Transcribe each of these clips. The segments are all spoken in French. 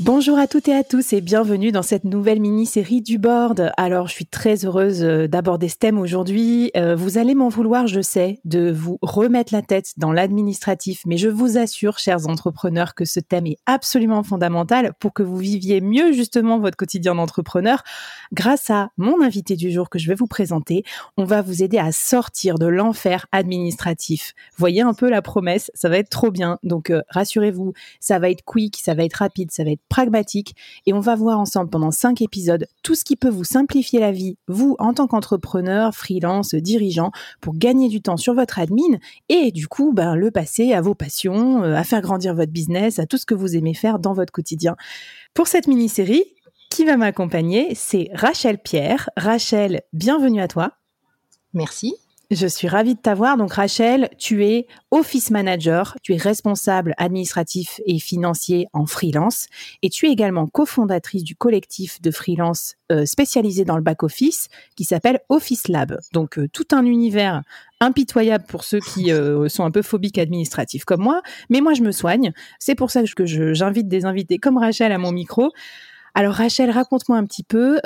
Bonjour à toutes et à tous et bienvenue dans cette nouvelle mini-série du board. Alors, je suis très heureuse euh, d'aborder ce thème aujourd'hui. Euh, vous allez m'en vouloir, je sais, de vous remettre la tête dans l'administratif, mais je vous assure, chers entrepreneurs, que ce thème est absolument fondamental pour que vous viviez mieux justement votre quotidien d'entrepreneur. Grâce à mon invité du jour que je vais vous présenter, on va vous aider à sortir de l'enfer administratif. Voyez un peu la promesse, ça va être trop bien. Donc, euh, rassurez-vous, ça va être quick, ça va être rapide, ça va être pragmatique et on va voir ensemble pendant cinq épisodes tout ce qui peut vous simplifier la vie, vous en tant qu'entrepreneur, freelance, dirigeant, pour gagner du temps sur votre admin et du coup ben, le passer à vos passions, euh, à faire grandir votre business, à tout ce que vous aimez faire dans votre quotidien. Pour cette mini-série, qui va m'accompagner, c'est Rachel Pierre. Rachel, bienvenue à toi. Merci. Je suis ravie de t'avoir. Donc Rachel, tu es office manager, tu es responsable administratif et financier en freelance et tu es également cofondatrice du collectif de freelance euh, spécialisé dans le back office qui s'appelle Office Lab. Donc euh, tout un univers impitoyable pour ceux qui euh, sont un peu phobiques administratifs comme moi, mais moi je me soigne. C'est pour ça que j'invite des invités comme Rachel à mon micro. Alors Rachel, raconte-moi un petit peu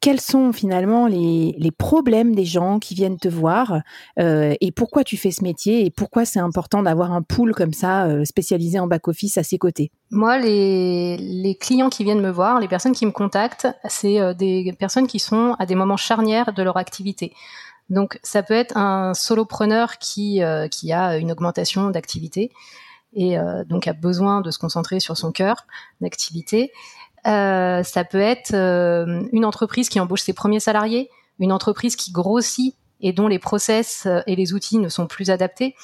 quels sont finalement les, problèmes des gens qui viennent te voir euh, et pourquoi tu fais ce métier et pourquoi c'est important d'avoir un pool comme ça euh, spécialisé en back-office à ses côtés? Moi, les, clients qui viennent me voir, les personnes qui me contactent, c'est euh, des personnes qui sont à des moments charnières de leur activité. Donc, ça peut être un solopreneur qui, qui a une augmentation d'activité et donc a besoin de se concentrer sur son cœur d'activité. Euh, ça peut être euh, une entreprise qui embauche ses premiers salariés, une entreprise qui grossit et dont les process euh, et les outils ne sont plus adaptés.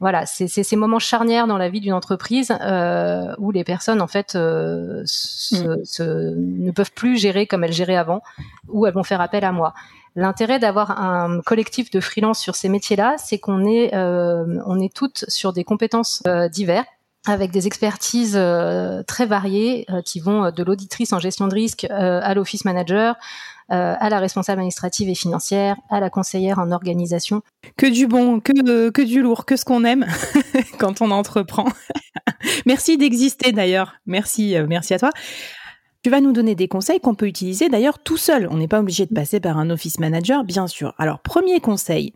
Voilà, c'est ces moments charnières dans la vie d'une entreprise où les personnes en fait mm. ne peuvent plus gérer comme elles géraient avant, où elles vont faire appel à moi. L'intérêt d'avoir un collectif de freelance sur ces métiers-là, c'est qu'on est, on est toutes sur des compétences diverses avec des expertises euh, très variées euh, qui vont euh, de l'auditrice en gestion de risque à l'office manager, à la responsable administrative et financière, à la conseillère en organisation. Que du bon, que, que du lourd, que ce qu'on aime quand on entreprend. merci d'exister d'ailleurs. Merci, merci à toi. Tu vas nous donner des conseils qu'on peut utiliser d'ailleurs tout seul. On n'est pas obligé de passer par un office manager, bien sûr. Alors, premier conseil,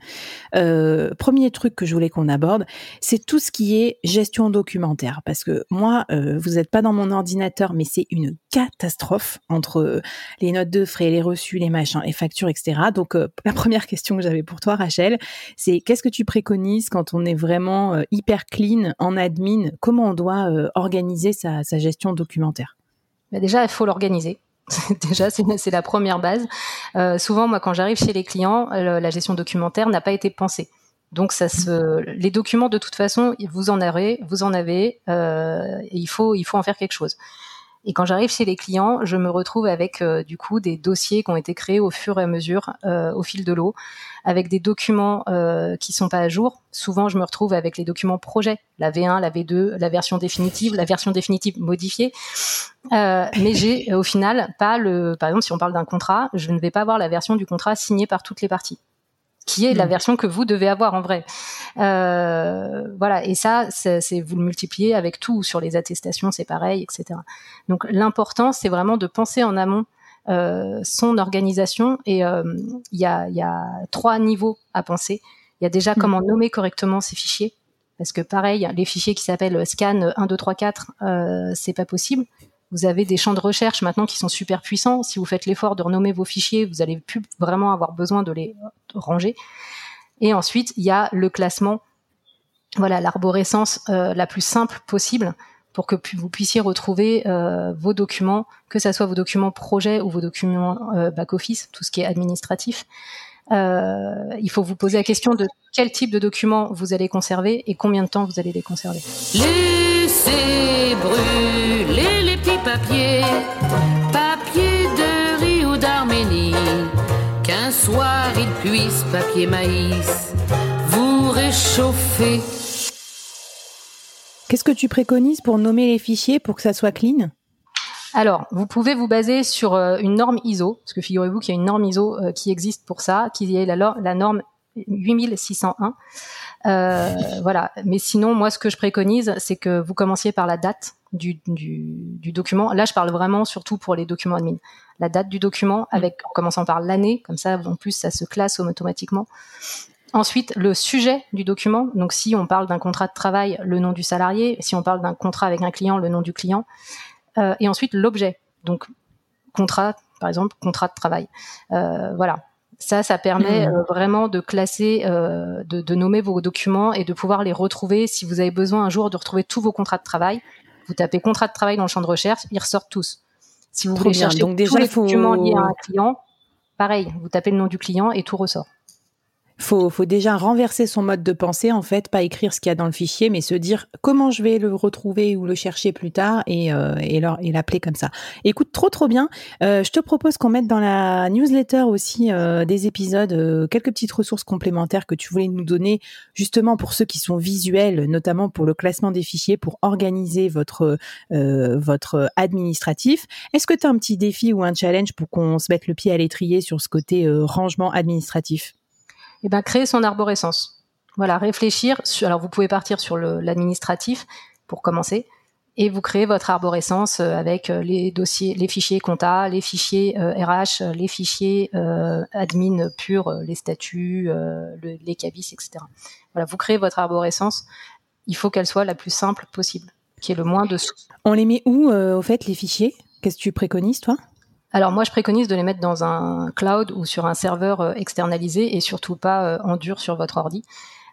euh, premier truc que je voulais qu'on aborde, c'est tout ce qui est gestion documentaire. Parce que moi, euh, vous n'êtes pas dans mon ordinateur, mais c'est une catastrophe entre les notes de frais, les reçus, les machins, les factures, etc. Donc, euh, la première question que j'avais pour toi, Rachel, c'est qu'est-ce que tu préconises quand on est vraiment hyper clean en admin? Comment on doit organiser sa gestion documentaire? Bah, déjà, il faut l'organiser. déjà, c'est la première base. Euh, souvent, moi, quand j'arrive chez les clients, euh, la gestion documentaire n'a pas été pensée. Donc, ça se, les documents, de toute façon, vous en avez, vous en avez, euh, il faut en faire quelque chose. Et quand j'arrive chez les clients, je me retrouve avec euh, du coup des dossiers qui ont été créés au fur et à mesure, euh, au fil de l'eau, avec des documents euh, qui sont pas à jour. Souvent, je me retrouve avec les documents projet, la V1, la V2, la version définitive, la version définitive modifiée. Euh, mais j'ai au final pas le. Par exemple, si on parle d'un contrat, je ne vais pas avoir la version du contrat signée par toutes les parties qui est la mm. version que vous devez avoir en vrai. Euh, voilà, et ça, c'est vous le multipliez avec tout sur les attestations, c'est pareil, etc. Donc l'important, c'est vraiment de penser en amont euh, son organisation et euh, il y, a, y, a, trois niveaux à penser. Il y a déjà mm. comment nommer correctement ces fichiers, parce que pareil, les fichiers qui s'appellent scan 1, 2, 3, 4, euh, c'est pas possible. Vous avez des champs de recherche maintenant qui sont super puissants. Si vous faites l'effort de renommer vos fichiers, vous allez plus vraiment avoir besoin de les ranger. Et ensuite, il y a le classement, voilà, l'arborescence euh, la plus simple possible pour que vous puissiez retrouver euh, vos documents, que ce soit vos documents projet ou vos documents euh, back-office, tout ce qui est administratif. il faut vous poser la question de quel type de documents vous allez conserver et combien de temps vous allez les conserver. Laissez brûler les petits papiers, soir il puisse, papier maïs, vous réchauffer. Qu'est-ce que tu préconises pour nommer les fichiers pour que ça soit clean? Alors, vous pouvez vous baser sur euh, une norme ISO, parce que figurez-vous qu'il y a une norme ISO euh, qui existe pour ça, qui est la, la norme 8601. Euh, voilà. Mais sinon, moi, ce que je préconise, c'est que vous commenciez par la date du, du, document. Là, je parle vraiment surtout pour les documents admin. La date du document, avec en commençant par l'année, comme ça, en plus, ça se classe automatiquement. Ensuite, le sujet du document. Donc, si on parle d'un contrat de travail, le nom du salarié. Si on parle d'un contrat avec un client, le nom du client. Euh, et ensuite, l'objet. Donc, contrat, par exemple, contrat de travail. Euh, voilà. Ça, ça permet mmh. euh, vraiment de classer, euh, de, de, nommer vos documents et de pouvoir les retrouver. Si vous avez besoin un jour de retrouver tous vos contrats de travail, vous tapez contrat de travail dans le champ de recherche, ils ressortent tous. Si vous voulez chercher Donc déjà, tous les documents liés à un client, pareil, vous tapez le nom du client et tout ressort faut, faut déjà renverser son mode de pensée, en fait, pas écrire ce qu'il y a dans le fichier, mais se dire comment je vais le retrouver ou le chercher plus tard et, euh, et l'appeler comme ça. Écoute, trop trop bien. Euh, je te propose qu'on mette dans la newsletter aussi euh, des épisodes, euh, quelques petites ressources complémentaires que tu voulais nous donner, justement pour ceux qui sont visuels, notamment pour le classement des fichiers, pour organiser votre euh, votre administratif. Est-ce que tu as un petit défi ou un challenge pour qu'on se mette le pied à l'étrier sur ce côté rangement administratif? Eh ben, créer son arborescence. Voilà, réfléchir. alors, vous pouvez partir sur l'administratif pour commencer, et vous créez votre arborescence euh, avec euh, les dossiers, les fichiers compta, les fichiers RH, euh, les fichiers admin purs, les statuts, les cabis, etc. Voilà, vous créez votre arborescence. Il faut qu'elle soit la plus simple possible, qui est le moins de. On les met où, au fait, les fichiers? Qu'est-ce que tu préconises, toi? Alors moi, je préconise de les mettre dans un cloud ou sur un serveur euh, externalisé et surtout pas euh, en dur sur votre ordi.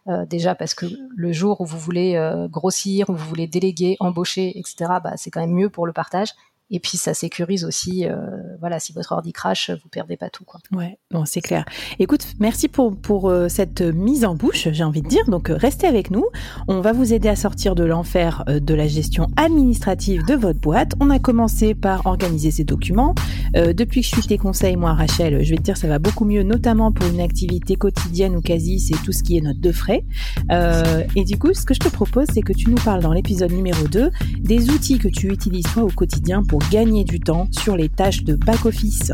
Euh, déjà parce que le jour où vous voulez grossir, où vous voulez déléguer, embaucher, etc., bah, c'est quand même mieux pour le partage. Et puis ça sécurise aussi, euh, voilà, si votre ordi crash, vous perdez pas tout. Quoi. Ouais, bon, c'est clair. Écoute, merci pour, pour euh, cette mise en bouche, j'ai envie de dire. Donc euh, restez avec nous. On va vous aider à sortir de l'enfer de la gestion administrative de votre boîte. On a commencé par organiser ces documents. depuis que je suis tes conseils, moi Rachel, je vais te dire ça va beaucoup mieux, notamment pour une activité quotidienne ou quasi, c'est tout ce qui est note de frais. et du coup, ce que je te propose, c'est que tu nous parles dans l'épisode numéro 2 des outils que tu utilises toi au quotidien gagner du temps sur les tâches de back-office.